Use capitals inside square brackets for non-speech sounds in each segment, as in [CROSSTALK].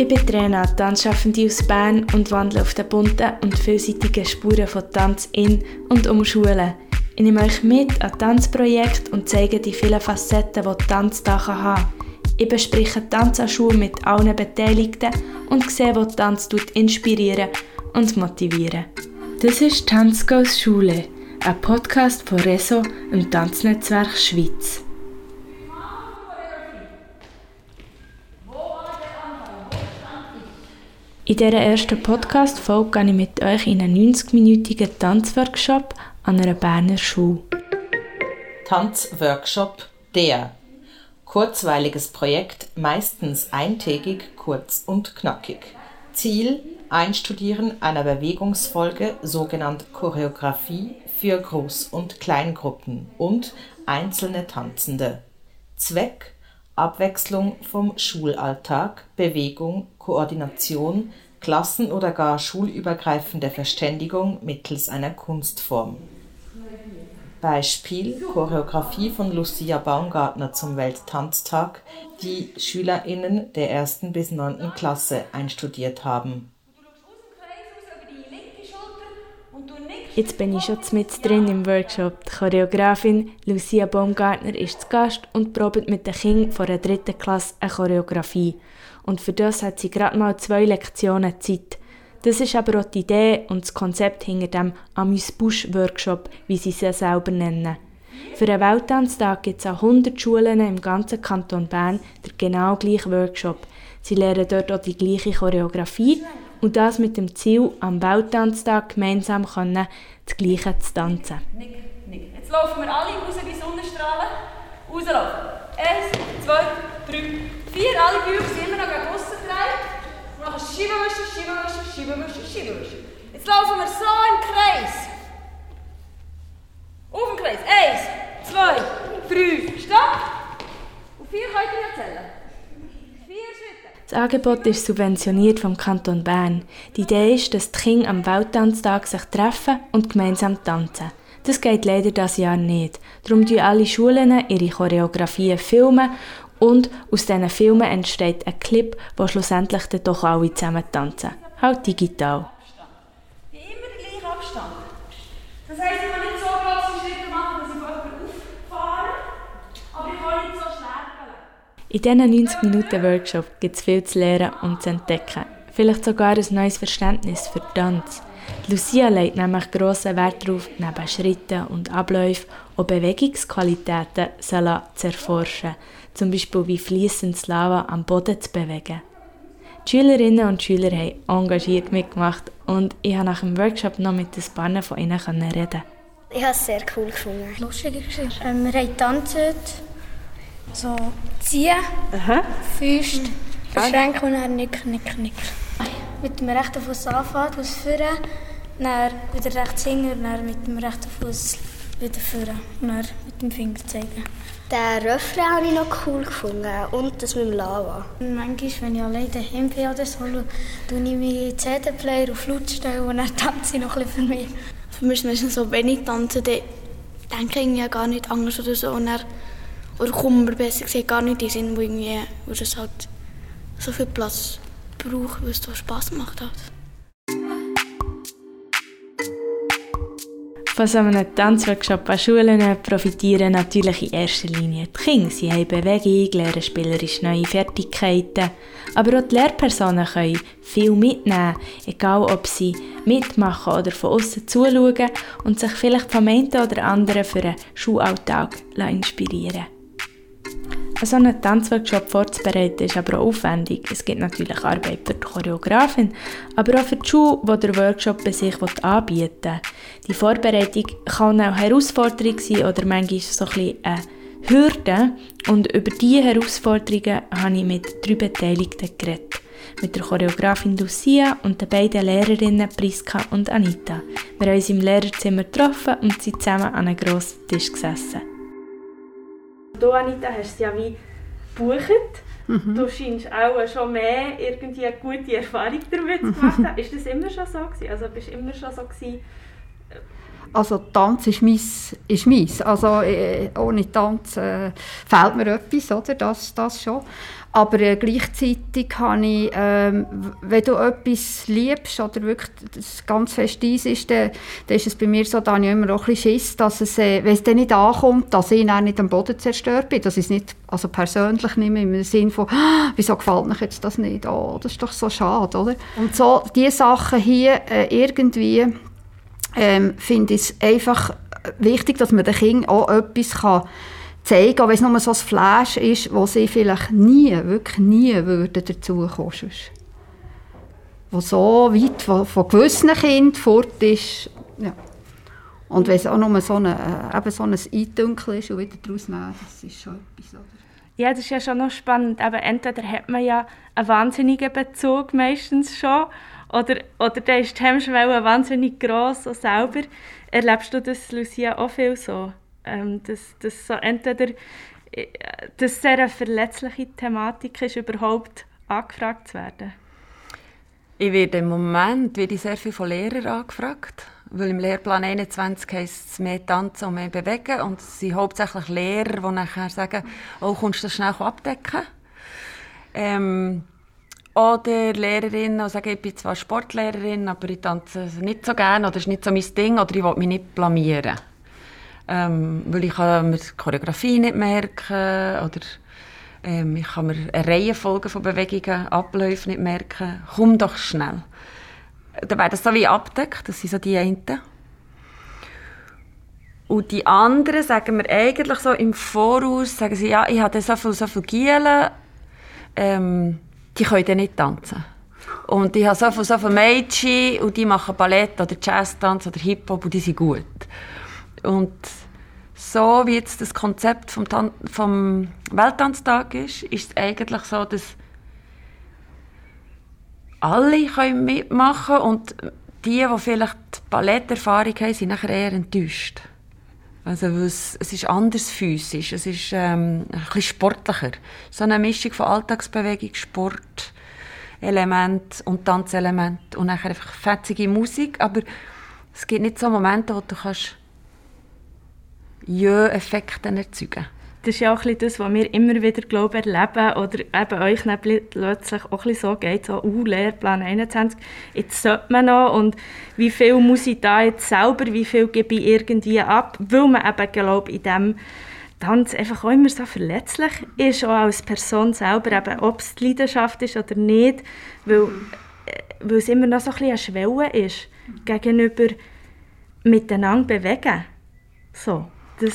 Ich bin Trainer, Tanzschaffende aus Bern und wandle auf den bunten und vielseitigen Spuren von Tanz in und um Schulen. Ich nehme euch mit an Tanzprojekte und zeige die vielen Facetten, die Tanz da haben kann. Ich bespreche Tanz an Schulen mit allen Beteiligten und sehe, wo Tanz inspirieren und motivieren. Das ist Tanzgoes Schule, ein Podcast von Reso, im Tanznetzwerk Schweiz. In dieser ersten Podcast-Folge gehe ich mit euch in einen 90-minütigen Tanzworkshop an einer Berner Schule. Tanzworkshop der. Kurzweiliges Projekt, meistens eintägig, kurz und knackig. Ziel: Einstudieren einer Bewegungsfolge, sogenannte Choreografie für Groß- und Kleingruppen und einzelne Tanzende. Zweck: Abwechslung vom Schulalltag, Bewegung, Koordination, klassen- oder gar schulübergreifende Verständigung mittels einer Kunstform. Beispiel Choreografie von Lucia Baumgartner zum Welttanztag, die SchülerInnen der ersten bis neunten Klasse einstudiert haben. Jetzt bin ich schon mit drin im Workshop. Die Choreografin Lucia Baumgartner ist zu Gast und probiert mit den Kindern von der dritten Klasse eine Choreografie. Und für das hat sie gerade mal zwei Lektionen Zeit. Das ist aber auch die Idee und das Konzept hinter dem Amüs-Busch-Workshop, wie sie es selber nennen. Für einen Welttanztag gibt es an 100 Schulen im ganzen Kanton Bern den genau gleichen Workshop. Sie lernen dort auch die gleiche Choreografie und das mit dem Ziel, am Welttanztag gemeinsam können, das Gleiche zu tanzen. Nick, nick. Jetzt laufen wir alle raus wie Sonnenstrahlen. Rauslaufen. Eins, zwei, drei, vier. Alle Bauch sind immer noch gegen aussen gedreht. Und dann schieben wischen, schieben wischen, schieben wischen, schieben wischen. Jetzt laufen wir so im Kreis. Auf dem Kreis. Eins, zwei, drei, stopp. Und vier könnt ihr erzählen. Das Angebot ist subventioniert vom Kanton Bern. Die Idee ist, dass die Kinder am Welttanztag sich treffen und gemeinsam tanzen. Das geht leider das Jahr nicht. Darum filmen alle Schulen ihre Choreografien filmen und aus diesen Filmen entsteht ein Clip, wo schlussendlich dann doch alle zusammen tanzen. Halt digital. Immer der gleiche Abstand. Das heisst, ich kann nicht so große Schritte machen, dass ich von jemandem auffahre, aber ich kann nicht so in diesen 90 Minuten Workshop gibt es viel zu lernen und zu entdecken. Vielleicht sogar ein neues Verständnis für Tanz. Lucia legt nämlich grossen Wert darauf, neben Schritten und Abläufen auch Bewegungsqualitäten zu erforschen. Zum Beispiel wie fließend Lava am Boden zu bewegen. Die Schülerinnen und Schüler haben engagiert mitgemacht und ich konnte nach dem Workshop noch mit ein paar von ihnen reden. Ich habe es sehr cool gefunden. Geschichte. Ähm, wir haben getanzt, so ziehen, Aha. Füße, verschränken und dann nicken, nicken, nicken. Mit dem rechten Fuß anfangen, Fuß führen, dann wieder rechts hinten und dann mit dem rechten Fuß wieder führen und dann mit dem Finger zeigen. Den Refrain habe ich noch cool gefunden und das mit dem Lava. Manchmal, wenn ich alleine daheim bin oder so, tue ich meinen CD-Player auf Laut stellen und dann tanze ich noch ein bisschen für mich. Für mich ist es so, wenn ich tanze, dann denke ich ja gar nicht anders oder so. Und dann oder kommen wir besser gesagt gar nicht in den Sinn, wo, irgendwie, wo das halt so viel Platz braucht, weil es so Spass gemacht hat. Von so einem Tanzworkshop an Schulen profitieren natürlich in erster Linie die Kinder. Sie haben Bewegung, lernen spielerisch neue Fertigkeiten. Aber auch die Lehrpersonen können viel mitnehmen, egal ob sie mitmachen oder von außen zuschauen und sich vielleicht vom einen oder anderen für einen Schulalltag inspirieren lassen. So einen Tanzworkshop vorzubereiten ist aber auch aufwendig. Es gibt natürlich Arbeit für die Choreografin, aber auch für die Schule, die der Workshop bei sich anbieten will. Die Vorbereitung kann auch Herausforderung sein oder manchmal so ein bisschen eine Hürde. Und über diese Herausforderungen habe ich mit drei Beteiligten geredet. Mit der Choreografin Lucia und den beiden Lehrerinnen Priska und Anita. Wir haben uns im Lehrerzimmer getroffen und sind zusammen an einem grossen Tisch gesessen. Du, Anita, hast es ja wie gebucht. Mhm. Du scheinst auch schon mehr irgendwie eine gute Erfahrung damit gemacht haben. ist das immer schon so gewesen? Also bist du immer schon so gewesen, Also Tanz ist meins. Ist meins. Also äh, ohne Tanz äh, fehlt mir etwas, oder? Das, das schon. Aber äh, gleichzeitig habe ich, ähm, wenn du etwas liebst oder wirklich das ganz fest eins ist, dann, dann ist es bei mir so, da ich immer auch ein bisschen Schiss, dass es, äh, wenn es dann nicht ankommt, dass ich dann nicht am Boden zerstört bin. Das ist nicht also persönlich nicht mehr im Sinne von, [GASPS] wieso gefällt mir jetzt das nicht? Oh, das ist doch so schade, oder? Und so, diese Sachen hier äh, irgendwie ähm, finde ich es einfach wichtig, dass man den Kindern auch etwas kann zeigen, auch wenn es nur so ein Flash ist, wo sie vielleicht nie, wirklich nie würden dazukommen würden. Wo so weit von, von gewissen Kindern fort ist. Ja. Und wenn es auch nur so, eine, äh, so ein Eindünkel ist und wieder daraus nehmen, das ist schon etwas. Oder? Ja, das ist ja schon noch spannend. Aber entweder hat man ja einen wahnsinnigen Bezug meistens schon oder, oder dann ist die Hemmschwelle wahnsinnig gross und selber. Erlebst du das, Lucia, auch viel so? Ähm, dass, dass so entweder äh, dass sehr eine verletzliche Thematik ist, überhaupt angefragt zu werden? Ich werde im Moment werde ich sehr viel von Lehrern angefragt, weil im Lehrplan 21 heisst es mehr tanzen und mehr bewegen und es sind hauptsächlich Lehrer, die nachher sagen, oh, kommst du das schnell abdecken? Ähm, oder Lehrerinnen, die sagen, ich bin zwar Sportlehrerin, aber ich tanze nicht so gerne oder es ist nicht so mein Ding oder ich will mich nicht blamieren. Ähm, weil ich kann mir die Choreografie nicht merken oder ähm, ich kann mir eine Reihenfolge von Bewegungen, Abläufen nicht merken. Komm doch schnell. Dann wäre das so wie abdeckt, das sind so die einen. Und die anderen sagen mir eigentlich so im Voraus, sagen sie, ja, ich habe so viel, so viel Gielen, ähm, die können dann nicht tanzen. Und ich habe so viele, so viele Mädchen und die machen Ballett oder Jazztanz oder Hip-Hop und die sind gut. Und so wie jetzt das Konzept vom, Tan vom Welttanztag ist, ist es eigentlich so, dass alle können mitmachen und die, die vielleicht Balletterfahrung haben, sind nachher eher enttäuscht. Also es, es ist anders physisch, es ist ähm, ein bisschen sportlicher. So eine Mischung von Alltagsbewegung, Sport, Element und Tanzelement und nachher einfach fetzige Musik, aber es gibt nicht so Momente, wo du kannst Jö-Effekte erzeugen. Das ist ja auch das, was wir immer wieder glaube erleben. Oder eben euch plötzlich auch so geht, so uh, Lehrplan 21, jetzt sollte man noch. Und wie viel muss ich da jetzt selber, wie viel gebe ich irgendwie ab, weil man eben glaube in dem Tanz einfach auch immer so verletzlich ist, auch als Person selber, eben, ob es die Leidenschaft ist oder nicht, weil, äh, weil es immer noch so ein bisschen eine Schwelle ist gegenüber miteinander bewegen. So. Das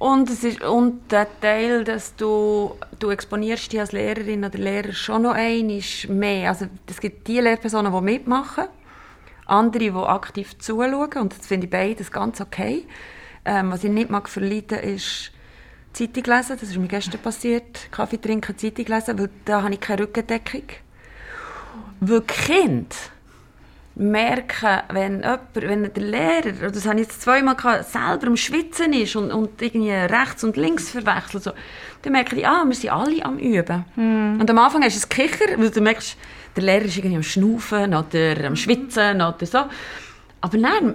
und, es ist, und der Teil, dass du, du exponierst dich als Lehrerin oder Lehrer schon noch ein, ist mehr. Also es gibt die Lehrpersonen, die mitmachen, andere, die aktiv zuschauen und das finde ich beides ganz okay. Ähm, was ich nicht mag verleiden, ist Zeitung lesen. Das ist mir gestern passiert. Kaffee trinken, Zeitung lesen, weil da habe ich keine Rückendeckung. Weil Kind merken, wenn jemand, wenn der Lehrer, das habe ich jetzt zweimal gehabt, selber am Schwitzen ist und, und irgendwie rechts und links verwechselt, so, dann merke ich, ah, wir sind alle am Üben. Mm. Und am Anfang hast du ein Kicher, weil du merkst, der Lehrer ist irgendwie am Schnaufen oder am Schwitzen oder so. Aber nein,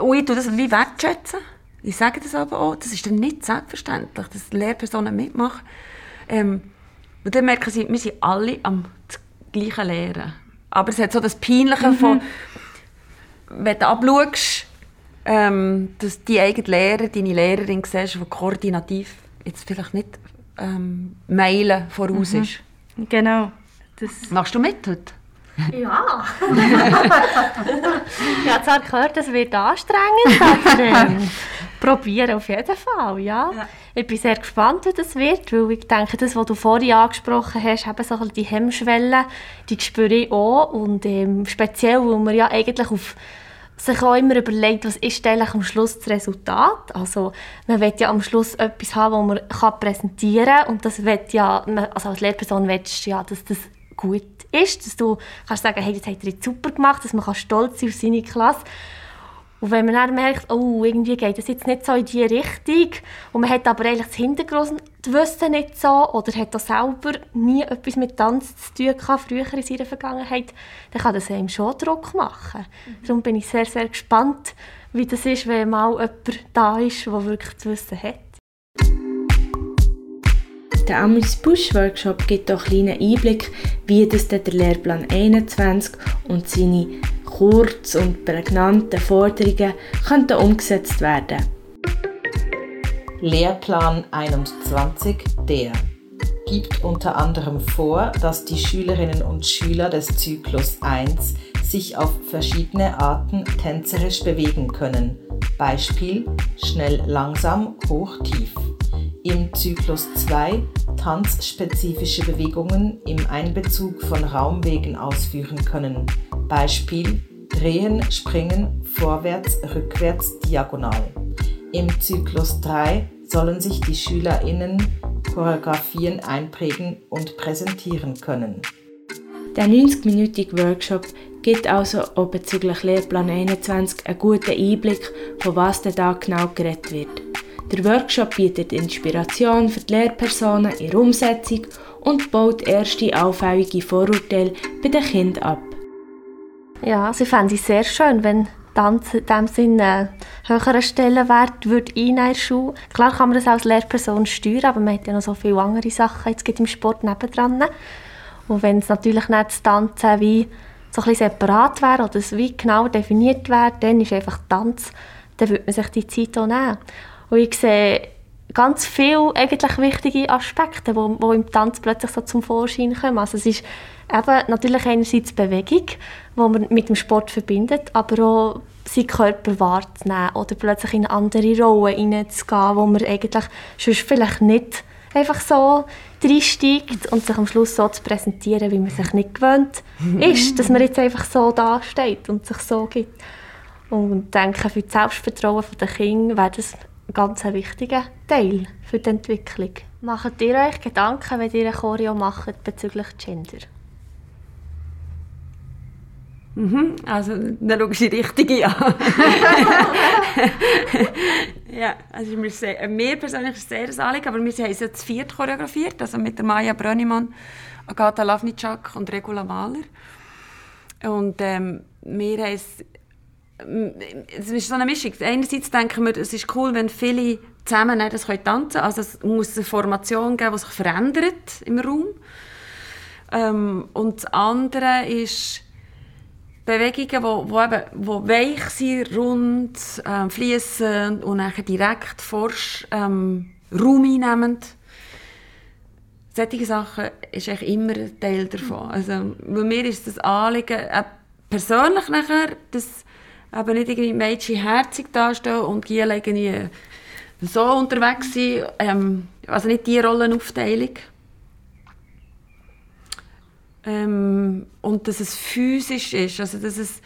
und ich tue das wie wertschätzen. Ich sage das aber auch, das ist dann nicht selbstverständlich, dass Lehrpersonen mitmachen. Ähm, und dann merken sie, wir sind alle am gleichen Lehren. Aber es hat so das Peinliche mhm. von, wenn du abschaust, ähm, dass die eigene Lehrer, deine Lehrerin siehst, die koordinativ jetzt vielleicht nicht ähm, Meilen voraus mhm. ist. Genau. Das Machst du mit heute? Ja. [LAUGHS] ich habe zwar gehört, es wird anstrengend, aber [LAUGHS] ähm, probieren auf jeden Fall, ja. ja. Ich bin sehr gespannt, wie das wird, weil ich denke, das, was du vorhin angesprochen hast, eben so die Hemmschwelle, die spüre ich auch und ähm, speziell, weil man ja eigentlich auf sich auch immer überlegt, was ist eigentlich am Schluss das Resultat. Also man will ja am Schluss etwas haben, das man kann präsentieren kann und das will ja, also als Lehrperson willst du ja, dass das gut ist, dass du kannst sagen, hey, das hat er jetzt super gemacht, dass man stolz sein auf seine Klasse und wenn man dann merkt, oh, irgendwie geht das jetzt nicht so in diese Richtung und man hat aber eigentlich das Hintergrundwissen nicht so oder hat auch selber nie etwas mit Tanz zu tun gehabt, früher in seiner Vergangenheit, dann kann das einem schon Druck machen. Mhm. Darum bin ich sehr, sehr gespannt, wie das ist, wenn mal jemand da ist, der wirklich das Wissen hat. Der Amis Busch Workshop gibt auch einen kleinen Einblick, wie das der Lehrplan 21 und seine kurz und prägnanten Forderungen könnten umgesetzt werden. Lehrplan 21, der gibt unter anderem vor, dass die Schülerinnen und Schüler des Zyklus 1 sich auf verschiedene Arten tänzerisch bewegen können. Beispiel schnell, langsam, hoch, tief. Im Zyklus 2 tanzspezifische Bewegungen im Einbezug von Raumwegen ausführen können. Beispiel drehen, springen, vorwärts, rückwärts, diagonal. Im Zyklus 3 sollen sich die SchülerInnen Choreografien einprägen und präsentieren können. Der 90-minütige Workshop gibt also auch bezüglich Lehrplan 21 einen guten Einblick, von was denn da genau geredet wird. Der Workshop bietet Inspiration für die Lehrpersonen in der Umsetzung und baut erste auffällige Vorurteile bei den Kindern ab. Ja, sie fände es sehr schön, wenn Tanz in diesem Sinne höheren Stellenwert würde in der Schule. Klar kann man das als Lehrperson steuern, aber man hat ja noch so viele andere Sachen jetzt im Sport nebendran. Und wenn es natürlich nicht das Tanzen wie so ein bisschen separat wäre oder es wie genau definiert wäre, dann ist einfach Tanz, dann würde man sich die Zeit auch nehmen. Und ich sehe ganz viele eigentlich wichtige Aspekte, die wo, wo im Tanz plötzlich so zum Vorschein kommen. Also es ist eben natürlich einerseits Bewegung, die man mit dem Sport verbindet, aber auch seinen Körper wahrzunehmen oder plötzlich in andere Rollen hineinzugehen, wo man eigentlich sonst vielleicht nicht einfach so reinsteigt und sich am Schluss so zu präsentieren, wie man sich nicht gewöhnt [LAUGHS] ist, dass man jetzt einfach so dasteht und sich so gibt. Und denke, für das Selbstvertrauen der Kinder wäre das ein ganz wichtiger Teil für die Entwicklung. Macht ihr euch Gedanken, wenn ihr eine Choreo macht bezüglich Gender? Mhm, also dann schaust du die richtige an. [LAUGHS] ja, also mir, sehr, mir persönlich ist es sehr ein Anliegen, aber wir haben es ja zu viert choreografiert, also mit der Maja Brönnimann, Agatha Lavnicak und Regula Mahler. Und ähm, wir haben es es ist so eine Mischung. Einerseits denken wir, es ist cool, wenn viele zusammen das tanzen können. Also es muss eine Formation geben, die sich verändert im Raum. Ähm, und das andere ist Bewegungen, die wo, eben, wo weich sind, rund, ähm, fließend und dann direkt forsch ähm, Raum einnehmend. Solche Sachen ist eigentlich immer ein Teil davon. Also, bei mir ist das Anliegen, äh, persönlich nachher, dass eben nicht irgendwie Mädchen herzig dastehen und Giel irgendwie so unterwegs sind. Ähm, also nicht die Rollenaufteilung. Ähm, und dass es physisch ist, also dass es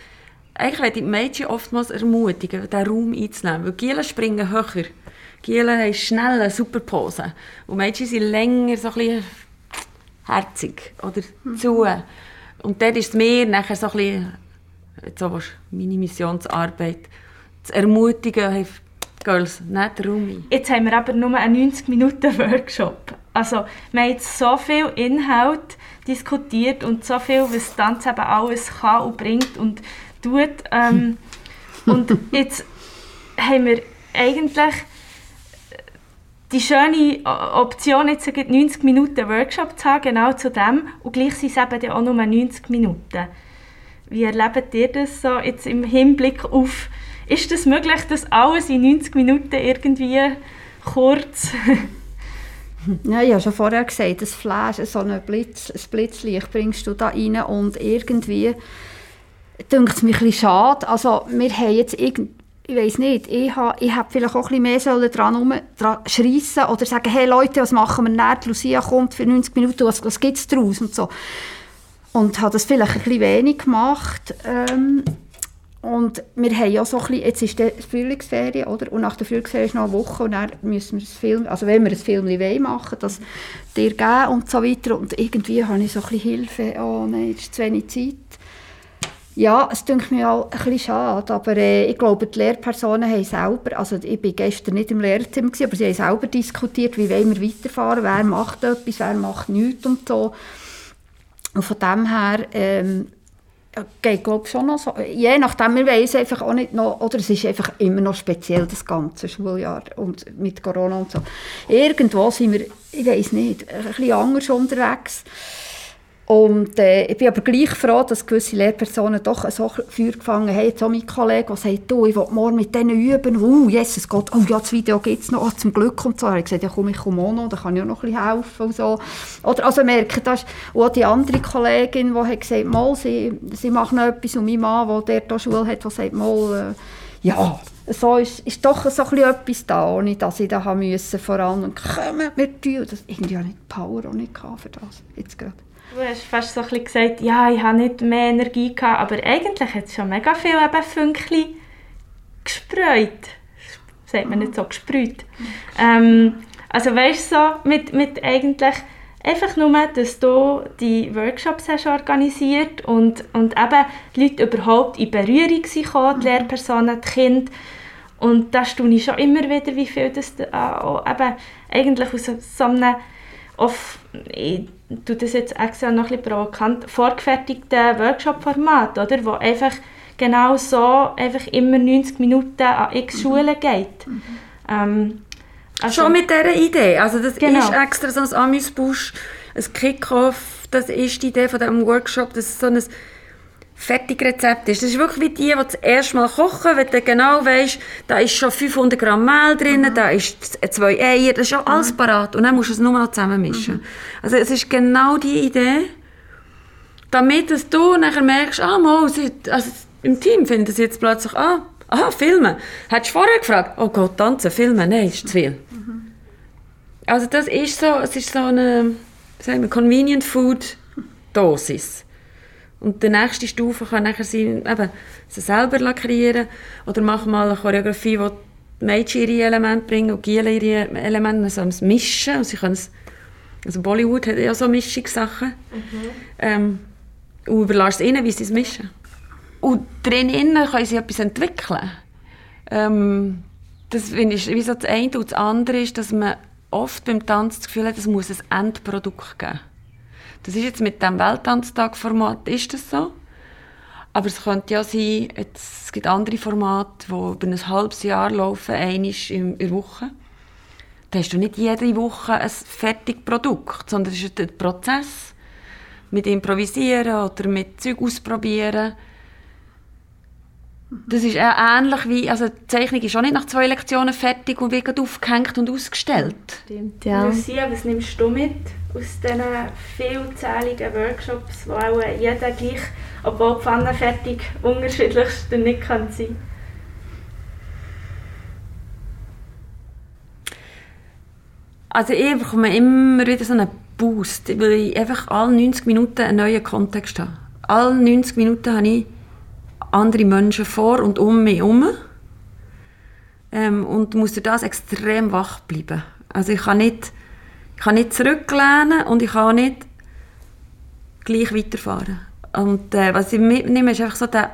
eigentlich werde ich die Mädchen oftmals ermutigen, diesen Raum einzunehmen, weil Gielen springen höher. Gielen haben schnelle, super Posen. Und Mädchen sind länger so ein bisschen herzig oder zu. Und dort ist es mir nachher so ein bisschen jetzt auch meine Missionsarbeit zu ermutigen, Girls, nicht Raum ein. Jetzt haben wir aber nur einen 90-Minuten-Workshop. Also, wir haben jetzt so viel Inhalt diskutiert und so viel, was Tanz eben alles kann und bringt und tut. Ähm, [LAUGHS] und jetzt haben wir eigentlich die schöne Option, jetzt 90 Minuten Workshop zu haben, genau zu dem. Und gleich sind es eben auch nur 90 Minuten. Wie erlebt ihr das so jetzt im Hinblick auf, ist es das möglich, dass alles in 90 Minuten irgendwie kurz... [LAUGHS] ja, ich habe schon vorher gesagt, das Flash, so ein, Blitz, ein Blitzlicht bringst du da rein und irgendwie denkt es mir ein schade. Also wir haben jetzt irgend ich weiß nicht, ich habe ich hab vielleicht auch ein bisschen mehr dran, um, dran schreissen oder sagen, hey Leute, was machen wir nicht? Lucia kommt für 90 Minuten, was, was gibt es daraus? Und so. Und habe das vielleicht ein bisschen wenig gemacht. Ähm, und wir haben ja so ein bisschen, jetzt ist die Frühlingsferien, oder? Und nach der Frühlingsferie ist noch eine Woche und dann müssen wir das Film, also wenn wir ein Film machen, das dir geben und so weiter. Und irgendwie habe ich so ein bisschen Hilfe, oh nein, es ist zu wenig Zeit. Ja, es denkt mir auch ein bisschen schade, aber äh, ich glaube, die Lehrpersonen haben selber, also ich war gestern nicht im Lehrzimmer, aber sie haben selber diskutiert, wie wollen wir weiterfahren, wer macht etwas, wer macht nichts und so. Und von dem her ähm, geht glaube schon noch so. Je nachdem, wir weiss einfach auch nicht noch, oder es ist einfach immer noch speziell, das ganze Schuljahr und mit Corona und so. Irgendwo sind wir, ich weiß nicht, ein bisschen anders unterwegs. Und äh, ich bin aber gleich froh, dass gewisse Lehrpersonen doch so Feuer gefangen haben. Jetzt auch mein Kollege, der sagt, du, ich will morgen mit denen üben. Uh, Jesus Gott, oh ja, das Video gibt es noch, oh, zum Glück und so. Er hat gesagt, ja komm, ich komme auch noch, da kann ich auch noch ein bisschen helfen und so. Oder, also merke, das und auch die andere Kollegin, die hat gesagt, mal, sie, sie macht noch etwas und mein Mann, der dort Schule hat, der sagt, mal, äh, ja, so ist, ist doch so ein etwas da, ohne dass ich da haben müssen, vor allem, kommen wir tun. Irgendwie habe ich die Power auch nicht für das, jetzt gerade. Du hast fast so ein gesagt, ja, ich habe nicht mehr Energie gehabt, aber eigentlich hat es schon mega viel eben Fünkchen gespreut. Sagt man nicht so, gesprüht. Ähm, also weißt du, so, mit, mit eigentlich einfach nur, dass du die Workshops hast organisiert und, und eben die Leute überhaupt in Berührung sind, die Lehrpersonen, die Kinder. Und da staune ich schon immer wieder, wie viel das äh, eben eigentlich aus so einem oft, ich tue das jetzt extra noch ein bisschen provokant, vorgefertigten Workshop-Format, oder, wo einfach genau so einfach immer 90 Minuten an x mhm. Schulen geht. Mhm. Ähm, also, Schon mit dieser Idee, also das genau. ist extra so ein Amüsbusch, ein Kick-Off, das ist die Idee von diesem Workshop, das ist so ein Fertigrezept ist. Das ist wirklich wie die, die das erste Mal kochen, wenn du genau weißt, da ist schon 500 Gramm Mehl drin, mhm. da ist zwei Eier, das ist schon alles mhm. parat und dann musst du es nur noch zusammenmischen. Mhm. Also es ist genau die Idee, damit dass du nachher merkst, ah, mal, also im Team finden sie jetzt plötzlich, ah, aha, filmen. Hättest du vorher gefragt, oh Gott, tanzen, filmen, nein, ist zu viel. Mhm. Also das ist so, es ist so eine, sagen wir, Convenient Food Dosis. Und die nächste Stufe kann nachher sein, eben, sie selber lackieren oder machen mal eine Choreografie, wo die Mädchen ihre Elemente bringen und Giele ihre Elemente, also das Mischen. Und sie können es, also Bollywood hat ja so Mischungssachen. Mhm. Ähm, und überlässt ihnen, wie sie es mischen. Und drinnen können sie etwas entwickeln. Ähm, das finde ich wie so das eine und das andere ist, dass man oft beim Tanz das Gefühl hat, es muss ein Endprodukt geben. Das ist jetzt mit dem Welttanztag-Format ist das so. Aber es könnte ja sein, jetzt, es gibt andere Formate, die über ein halbes Jahr laufen, einmal in der Woche. Da hast du nicht jede Woche ein fertiges Produkt, sondern es ist ein Prozess mit Improvisieren oder mit Zeug ausprobieren. Das ist ähnlich wie, also die Zeichnung ist auch nicht nach zwei Lektionen fertig und wird aufgehängt und ausgestellt. Stimmt, ja. Lucia, was nimmst du mit aus diesen vielzähligen Workshops, wo auch jeder gleich, obwohl die Pfanne fertig unterschiedlich nicht kann sein Also ich bekomme immer wieder so einen Boost, weil ich einfach alle 90 Minuten einen neuen Kontext habe. Alle 90 Minuten habe ich andere Menschen vor und um mich herum. Ähm, und muss durch das extrem wach bleiben. Also ich kann nicht, ich kann nicht zurücklehnen und ich kann nicht gleich weiterfahren. Und äh, was ich mitnehme, ist einfach so der,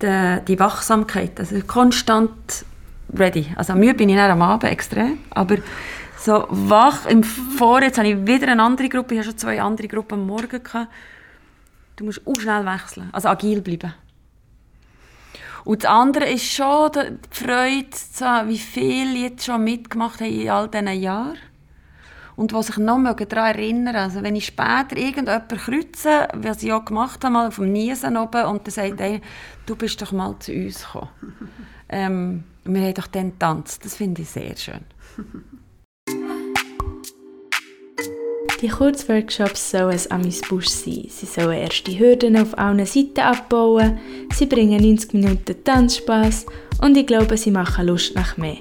der, die Wachsamkeit. Also konstant ready. Also müde bin ich nicht am Abend extrem, aber so wach im Vor. Jetzt habe ich wieder eine andere Gruppe, ich hatte schon zwei andere Gruppen am Morgen. Gehabt. Du musst auch schnell wechseln, also agil bleiben. Und das andere ist schon die Freude, wie viele jetzt schon mitgemacht haben in all diesen Jahren. Und was sich noch daran erinnern Also wenn ich später irgendjemanden kreuze, was ich auch gemacht habe, mal auf dem Niesen oben, und dann sagt er, du bist doch mal zu uns gekommen. [LAUGHS] ähm, wir haben doch dann getanzt. Das finde ich sehr schön. Die Kurzworkshops sollen ein Amüsbusch sein. Sie sollen erste Hürden auf allen Seiten abbauen, sie bringen 90 Minuten Tanzspaß und ich glaube, sie machen Lust nach mehr.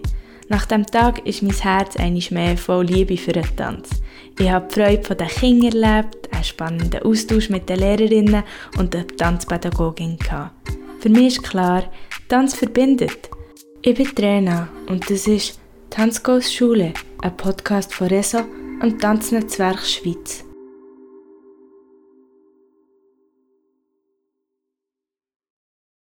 Nach dem Tag ist mein Herz einiges mehr voll Liebe für den Tanz. Ich habe die Freude der Kinder erlebt, einen spannenden Austausch mit den Lehrerinnen und der Tanzpädagogin gehabt. Für mich ist klar, Tanz verbindet. Ich bin Trainer und das ist Tanzkurs Schule, ein Podcast von Reso und Tanznetzwerk Schweiz.